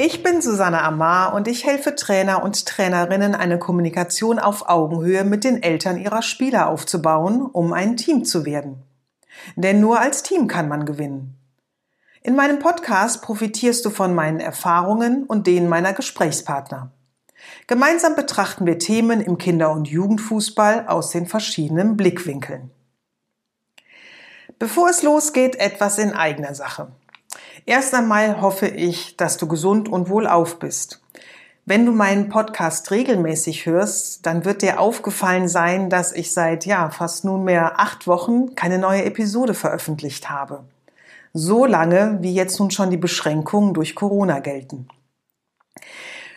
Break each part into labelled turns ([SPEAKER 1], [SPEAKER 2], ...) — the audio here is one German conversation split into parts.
[SPEAKER 1] Ich bin Susanne Amar und ich helfe Trainer und Trainerinnen, eine Kommunikation auf Augenhöhe mit den Eltern ihrer Spieler aufzubauen, um ein Team zu werden. Denn nur als Team kann man gewinnen. In meinem Podcast profitierst du von meinen Erfahrungen und denen meiner Gesprächspartner. Gemeinsam betrachten wir Themen im Kinder- und Jugendfußball aus den verschiedenen Blickwinkeln. Bevor es losgeht, etwas in eigener Sache. Erst einmal hoffe ich, dass du gesund und wohlauf bist. Wenn du meinen Podcast regelmäßig hörst, dann wird dir aufgefallen sein, dass ich seit ja fast nunmehr acht Wochen keine neue Episode veröffentlicht habe. So lange, wie jetzt nun schon die Beschränkungen durch Corona gelten.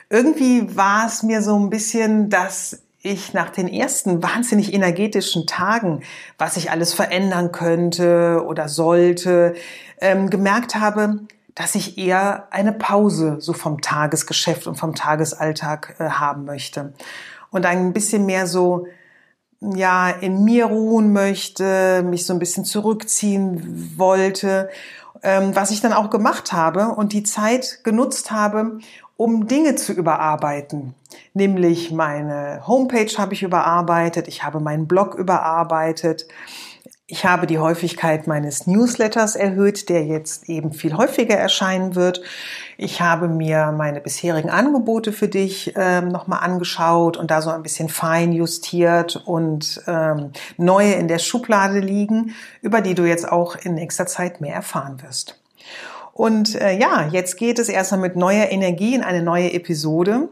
[SPEAKER 1] Irgendwie war es mir so ein bisschen, dass ich nach den ersten wahnsinnig energetischen Tagen, was ich alles verändern könnte oder sollte, ähm, gemerkt habe, dass ich eher eine Pause so vom Tagesgeschäft und vom Tagesalltag äh, haben möchte. Und ein bisschen mehr so ja in mir ruhen möchte, mich so ein bisschen zurückziehen wollte, ähm, was ich dann auch gemacht habe und die Zeit genutzt habe, um Dinge zu überarbeiten. Nämlich meine Homepage habe ich überarbeitet, ich habe meinen Blog überarbeitet, ich habe die Häufigkeit meines Newsletters erhöht, der jetzt eben viel häufiger erscheinen wird. Ich habe mir meine bisherigen Angebote für dich ähm, nochmal angeschaut und da so ein bisschen fein justiert und ähm, neue in der Schublade liegen, über die du jetzt auch in nächster Zeit mehr erfahren wirst. Und äh, ja, jetzt geht es erstmal mit neuer Energie in eine neue Episode.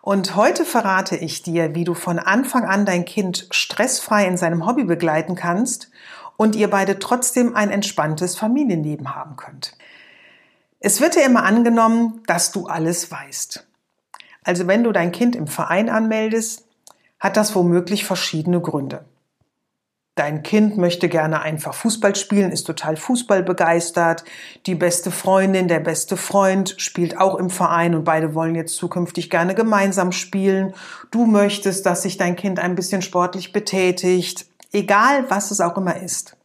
[SPEAKER 1] Und heute verrate ich dir, wie du von Anfang an dein Kind stressfrei in seinem Hobby begleiten kannst und ihr beide trotzdem ein entspanntes Familienleben haben könnt. Es wird dir immer angenommen, dass du alles weißt. Also wenn du dein Kind im Verein anmeldest, hat das womöglich verschiedene Gründe. Dein Kind möchte gerne einfach Fußball spielen, ist total Fußball begeistert. Die beste Freundin, der beste Freund spielt auch im Verein und beide wollen jetzt zukünftig gerne gemeinsam spielen. Du möchtest, dass sich dein Kind ein bisschen sportlich betätigt egal was es auch immer ist.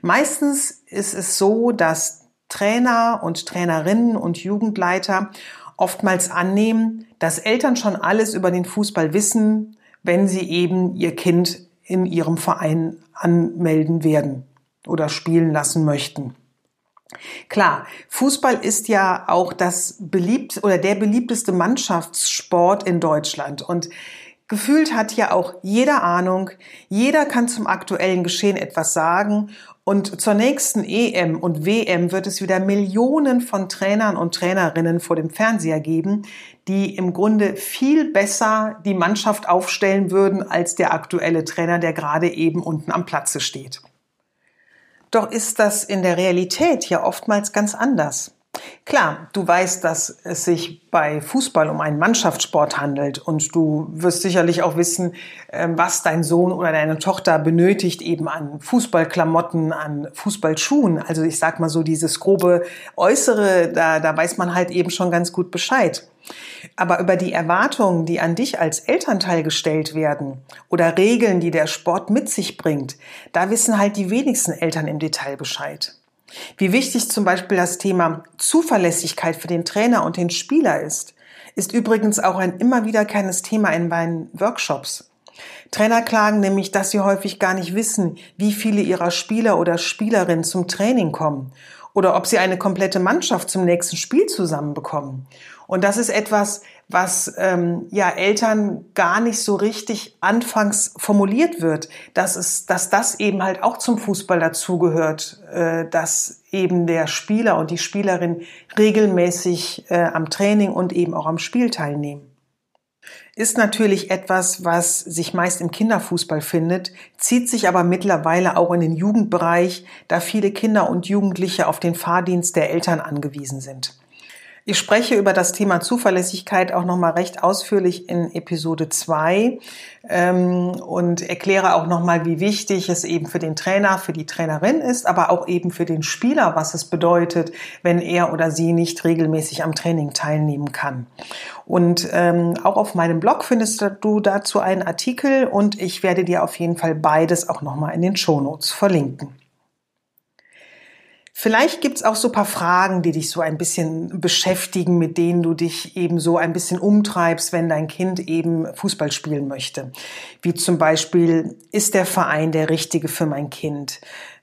[SPEAKER 1] Meistens ist es so, dass Trainer und Trainerinnen und Jugendleiter oftmals annehmen, dass Eltern schon alles über den Fußball wissen, wenn sie eben ihr Kind in ihrem Verein anmelden werden oder spielen lassen möchten. Klar, Fußball ist ja auch das beliebt oder der beliebteste Mannschaftssport in Deutschland und Gefühlt hat hier auch jeder Ahnung, jeder kann zum aktuellen Geschehen etwas sagen und zur nächsten EM und WM wird es wieder Millionen von Trainern und Trainerinnen vor dem Fernseher geben, die im Grunde viel besser die Mannschaft aufstellen würden als der aktuelle Trainer, der gerade eben unten am Platze steht. Doch ist das in der Realität ja oftmals ganz anders. Klar, du weißt, dass es sich bei Fußball um einen Mannschaftssport handelt und du wirst sicherlich auch wissen, ähm, was dein Sohn oder deine Tochter benötigt eben an Fußballklamotten, an Fußballschuhen. Also ich sag mal so dieses grobe Äußere, da, da weiß man halt eben schon ganz gut Bescheid. Aber über die Erwartungen, die an dich als Elternteil gestellt werden oder Regeln, die der Sport mit sich bringt, da wissen halt die wenigsten Eltern im Detail Bescheid. Wie wichtig zum Beispiel das Thema Zuverlässigkeit für den Trainer und den Spieler ist, ist übrigens auch ein immer wiederkehrendes Thema in meinen Workshops. Trainer klagen nämlich, dass sie häufig gar nicht wissen, wie viele ihrer Spieler oder Spielerinnen zum Training kommen oder ob sie eine komplette Mannschaft zum nächsten Spiel zusammenbekommen. Und das ist etwas, was ähm, ja Eltern gar nicht so richtig anfangs formuliert wird, dass es, dass das eben halt auch zum Fußball dazugehört, äh, dass eben der Spieler und die Spielerin regelmäßig äh, am Training und eben auch am Spiel teilnehmen. Ist natürlich etwas, was sich meist im Kinderfußball findet, zieht sich aber mittlerweile auch in den Jugendbereich, da viele Kinder und Jugendliche auf den Fahrdienst der Eltern angewiesen sind. Ich spreche über das Thema Zuverlässigkeit auch nochmal recht ausführlich in Episode 2 ähm, und erkläre auch nochmal, wie wichtig es eben für den Trainer, für die Trainerin ist, aber auch eben für den Spieler, was es bedeutet, wenn er oder sie nicht regelmäßig am Training teilnehmen kann. Und ähm, auch auf meinem Blog findest du dazu einen Artikel und ich werde dir auf jeden Fall beides auch nochmal in den Shownotes verlinken. Vielleicht gibt's auch so paar Fragen, die dich so ein bisschen beschäftigen, mit denen du dich eben so ein bisschen umtreibst, wenn dein Kind eben Fußball spielen möchte. Wie zum Beispiel, ist der Verein der richtige für mein Kind?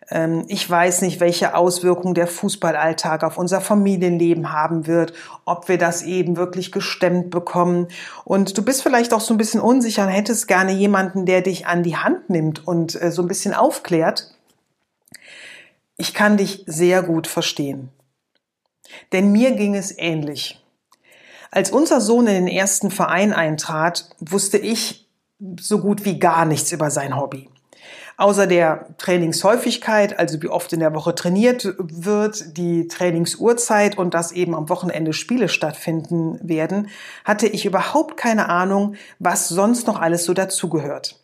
[SPEAKER 1] Ähm, ich weiß nicht, welche Auswirkungen der Fußballalltag auf unser Familienleben haben wird, ob wir das eben wirklich gestemmt bekommen. Und du bist vielleicht auch so ein bisschen unsicher und hättest gerne jemanden, der dich an die Hand nimmt und äh, so ein bisschen aufklärt. Ich kann dich sehr gut verstehen. Denn mir ging es ähnlich. Als unser Sohn in den ersten Verein eintrat, wusste ich so gut wie gar nichts über sein Hobby. Außer der Trainingshäufigkeit, also wie oft in der Woche trainiert wird, die Trainingsuhrzeit und dass eben am Wochenende Spiele stattfinden werden, hatte ich überhaupt keine Ahnung, was sonst noch alles so dazugehört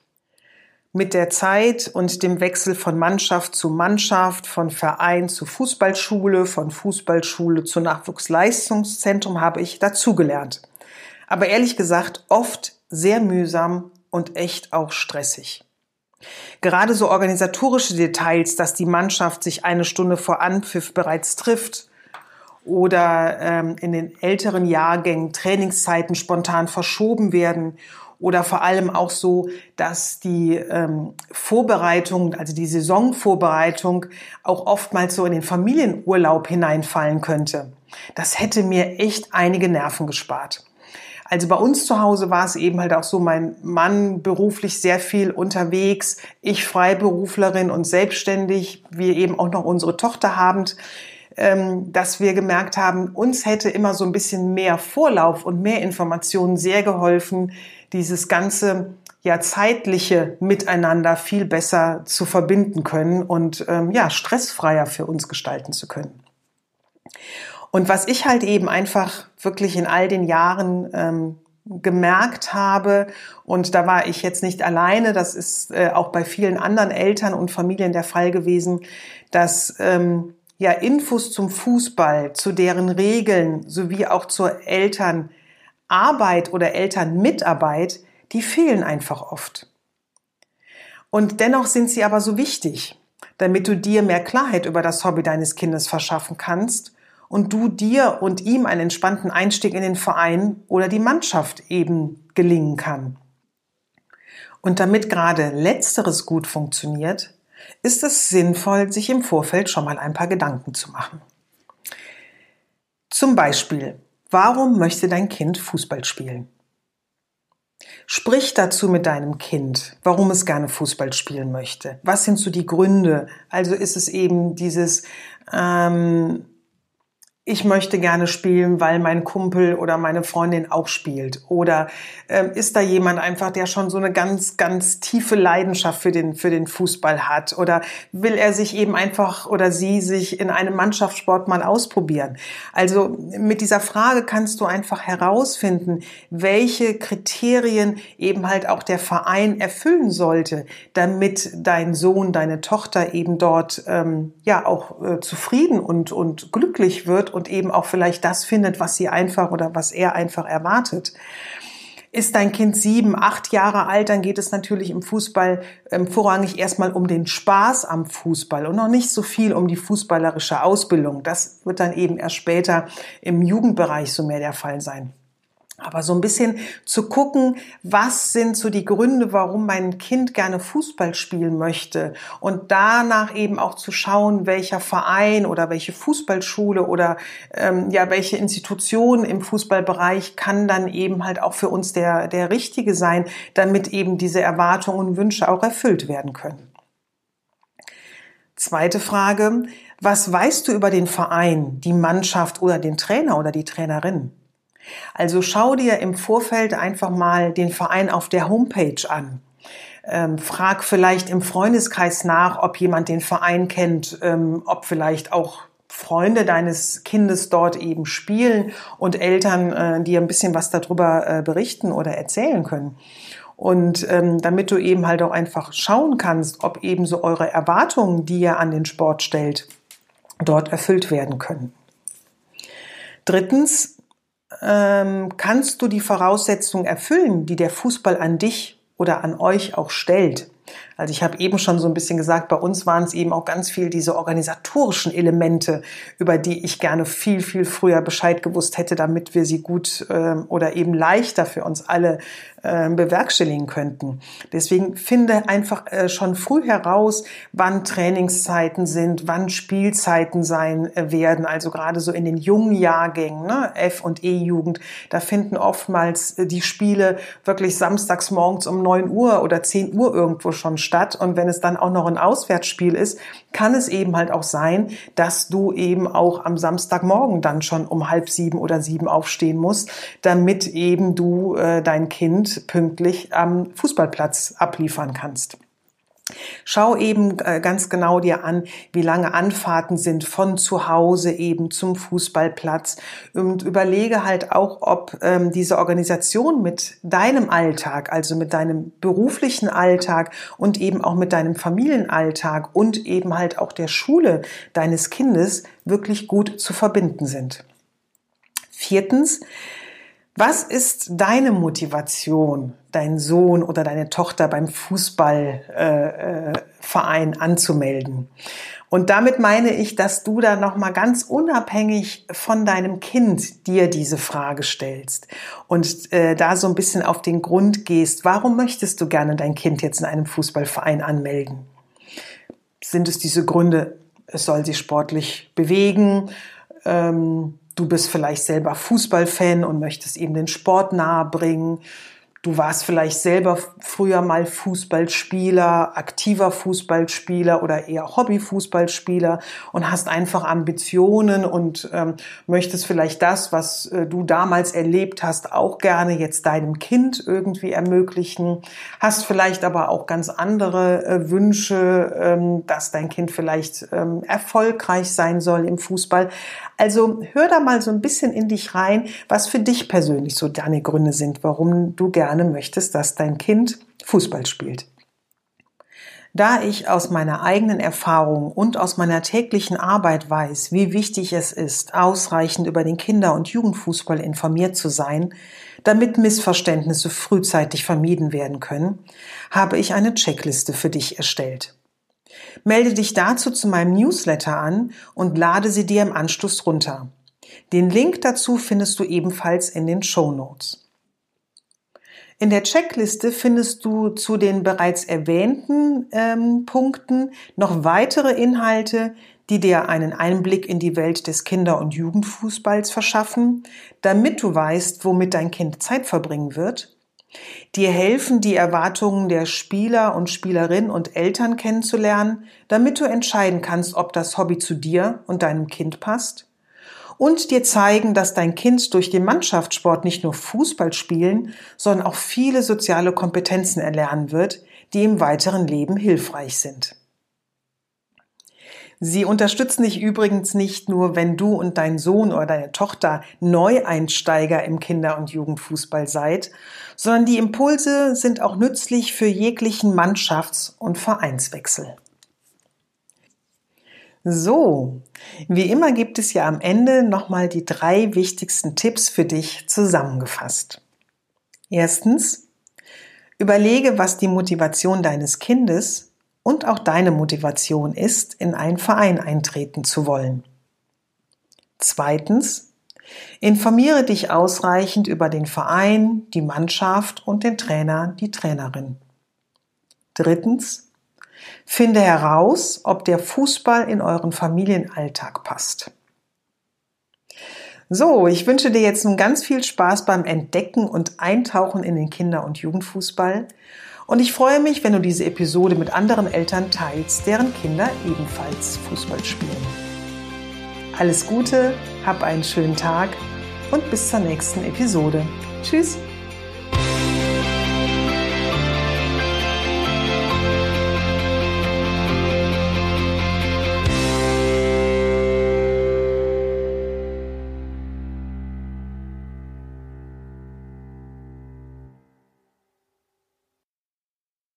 [SPEAKER 1] mit der Zeit und dem Wechsel von Mannschaft zu Mannschaft, von Verein zu Fußballschule, von Fußballschule zu Nachwuchsleistungszentrum habe ich dazugelernt. Aber ehrlich gesagt, oft sehr mühsam und echt auch stressig. Gerade so organisatorische Details, dass die Mannschaft sich eine Stunde vor Anpfiff bereits trifft oder ähm, in den älteren Jahrgängen Trainingszeiten spontan verschoben werden oder vor allem auch so, dass die ähm, Vorbereitung, also die Saisonvorbereitung auch oftmals so in den Familienurlaub hineinfallen könnte. Das hätte mir echt einige Nerven gespart. Also bei uns zu Hause war es eben halt auch so, mein Mann beruflich sehr viel unterwegs, ich Freiberuflerin und selbstständig, wir eben auch noch unsere Tochter habend, ähm, dass wir gemerkt haben, uns hätte immer so ein bisschen mehr Vorlauf und mehr Informationen sehr geholfen, dieses ganze ja zeitliche Miteinander viel besser zu verbinden können und ähm, ja stressfreier für uns gestalten zu können. Und was ich halt eben einfach wirklich in all den Jahren ähm, gemerkt habe, und da war ich jetzt nicht alleine, das ist äh, auch bei vielen anderen Eltern und Familien der Fall gewesen, dass ähm, ja Infos zum Fußball, zu deren Regeln sowie auch zur Eltern Arbeit oder Elternmitarbeit, die fehlen einfach oft. Und dennoch sind sie aber so wichtig, damit du dir mehr Klarheit über das Hobby deines Kindes verschaffen kannst und du dir und ihm einen entspannten Einstieg in den Verein oder die Mannschaft eben gelingen kann. Und damit gerade letzteres gut funktioniert, ist es sinnvoll, sich im Vorfeld schon mal ein paar Gedanken zu machen. Zum Beispiel, Warum möchte dein Kind Fußball spielen? Sprich dazu mit deinem Kind, warum es gerne Fußball spielen möchte. Was sind so die Gründe? Also ist es eben dieses, ähm, ich möchte gerne spielen, weil mein Kumpel oder meine Freundin auch spielt? Oder ähm, ist da jemand einfach, der schon so eine ganz, ganz tiefe Leidenschaft für den, für den Fußball hat? Oder will er sich eben einfach oder sie sich in einem Mannschaftssport mal ausprobieren? Also mit dieser Frage kannst du einfach herausfinden, welche Kriterien eben halt auch der Verein erfüllen sollte, damit dein Sohn, deine Tochter eben dort ähm, ja auch äh, zufrieden und, und glücklich wird und eben auch vielleicht das findet, was sie einfach oder was er einfach erwartet. Ist dein Kind sieben, acht Jahre alt, dann geht es natürlich im Fußball ähm, vorrangig erstmal um den Spaß am Fußball und noch nicht so viel um die fußballerische Ausbildung. Das wird dann eben erst später im Jugendbereich so mehr der Fall sein. Aber so ein bisschen zu gucken, was sind so die Gründe, warum mein Kind gerne Fußball spielen möchte und danach eben auch zu schauen, welcher Verein oder welche Fußballschule oder ähm, ja welche Institution im Fußballbereich kann dann eben halt auch für uns der der richtige sein, damit eben diese Erwartungen und Wünsche auch erfüllt werden können. Zweite Frage: Was weißt du über den Verein, die Mannschaft oder den Trainer oder die Trainerin? Also schau dir im Vorfeld einfach mal den Verein auf der Homepage an. Ähm, frag vielleicht im Freundeskreis nach, ob jemand den Verein kennt, ähm, ob vielleicht auch Freunde deines Kindes dort eben spielen und Eltern äh, dir ein bisschen was darüber äh, berichten oder erzählen können. Und ähm, damit du eben halt auch einfach schauen kannst, ob eben so eure Erwartungen, die ihr an den Sport stellt, dort erfüllt werden können. Drittens, ähm, kannst du die Voraussetzungen erfüllen, die der Fußball an dich oder an euch auch stellt. Also ich habe eben schon so ein bisschen gesagt, bei uns waren es eben auch ganz viel diese organisatorischen Elemente, über die ich gerne viel, viel früher Bescheid gewusst hätte, damit wir sie gut äh, oder eben leichter für uns alle äh, bewerkstelligen könnten. Deswegen finde einfach äh, schon früh heraus, wann Trainingszeiten sind, wann Spielzeiten sein äh, werden. Also gerade so in den jungen Jahrgängen, ne, F- und E-Jugend, da finden oftmals äh, die Spiele wirklich samstags morgens um neun Uhr oder zehn Uhr irgendwo schon statt. Und wenn es dann auch noch ein Auswärtsspiel ist, kann es eben halt auch sein, dass du eben auch am Samstagmorgen dann schon um halb sieben oder sieben aufstehen musst, damit eben du äh, dein Kind pünktlich am Fußballplatz abliefern kannst. Schau eben äh, ganz genau dir an, wie lange Anfahrten sind von zu Hause eben zum Fußballplatz und überlege halt auch, ob ähm, diese Organisation mit deinem Alltag, also mit deinem beruflichen Alltag und eben auch mit deinem Familienalltag und eben halt auch der Schule deines Kindes wirklich gut zu verbinden sind. Viertens, was ist deine Motivation, deinen Sohn oder deine Tochter beim Fußballverein äh, äh, anzumelden? Und damit meine ich, dass du da noch mal ganz unabhängig von deinem Kind dir diese Frage stellst und äh, da so ein bisschen auf den Grund gehst. Warum möchtest du gerne dein Kind jetzt in einem Fußballverein anmelden? Sind es diese Gründe, es soll sich sportlich bewegen? Ähm, Du bist vielleicht selber Fußballfan und möchtest eben den Sport nahebringen. Du warst vielleicht selber früher mal Fußballspieler, aktiver Fußballspieler oder eher Hobbyfußballspieler und hast einfach Ambitionen und ähm, möchtest vielleicht das, was äh, du damals erlebt hast, auch gerne jetzt deinem Kind irgendwie ermöglichen. Hast vielleicht aber auch ganz andere äh, Wünsche, ähm, dass dein Kind vielleicht ähm, erfolgreich sein soll im Fußball. Also hör da mal so ein bisschen in dich rein, was für dich persönlich so deine Gründe sind, warum du gerne möchtest, dass dein Kind Fußball spielt. Da ich aus meiner eigenen Erfahrung und aus meiner täglichen Arbeit weiß, wie wichtig es ist, ausreichend über den Kinder- und Jugendfußball informiert zu sein, damit Missverständnisse frühzeitig vermieden werden können, habe ich eine Checkliste für dich erstellt. Melde dich dazu zu meinem Newsletter an und lade sie dir im Anschluss runter. Den Link dazu findest du ebenfalls in den Show Notes. In der Checkliste findest du zu den bereits erwähnten ähm, Punkten noch weitere Inhalte, die dir einen Einblick in die Welt des Kinder- und Jugendfußballs verschaffen, damit du weißt, womit dein Kind Zeit verbringen wird Dir helfen, die Erwartungen der Spieler und Spielerinnen und Eltern kennenzulernen, damit du entscheiden kannst, ob das Hobby zu dir und deinem Kind passt. Und dir zeigen, dass dein Kind durch den Mannschaftssport nicht nur Fußball spielen, sondern auch viele soziale Kompetenzen erlernen wird, die im weiteren Leben hilfreich sind. Sie unterstützen dich übrigens nicht nur, wenn du und dein Sohn oder deine Tochter Neueinsteiger im Kinder- und Jugendfußball seid, sondern die Impulse sind auch nützlich für jeglichen Mannschafts- und Vereinswechsel. So, wie immer gibt es ja am Ende nochmal die drei wichtigsten Tipps für dich zusammengefasst. Erstens, überlege, was die Motivation deines Kindes und auch deine Motivation ist, in einen Verein eintreten zu wollen. Zweitens, informiere dich ausreichend über den Verein, die Mannschaft und den Trainer, die Trainerin. Drittens, finde heraus, ob der Fußball in euren Familienalltag passt. So, ich wünsche dir jetzt nun ganz viel Spaß beim Entdecken und Eintauchen in den Kinder- und Jugendfußball und ich freue mich, wenn du diese Episode mit anderen Eltern teilst, deren Kinder ebenfalls Fußball spielen. Alles Gute, hab einen schönen Tag und bis zur nächsten Episode. Tschüss!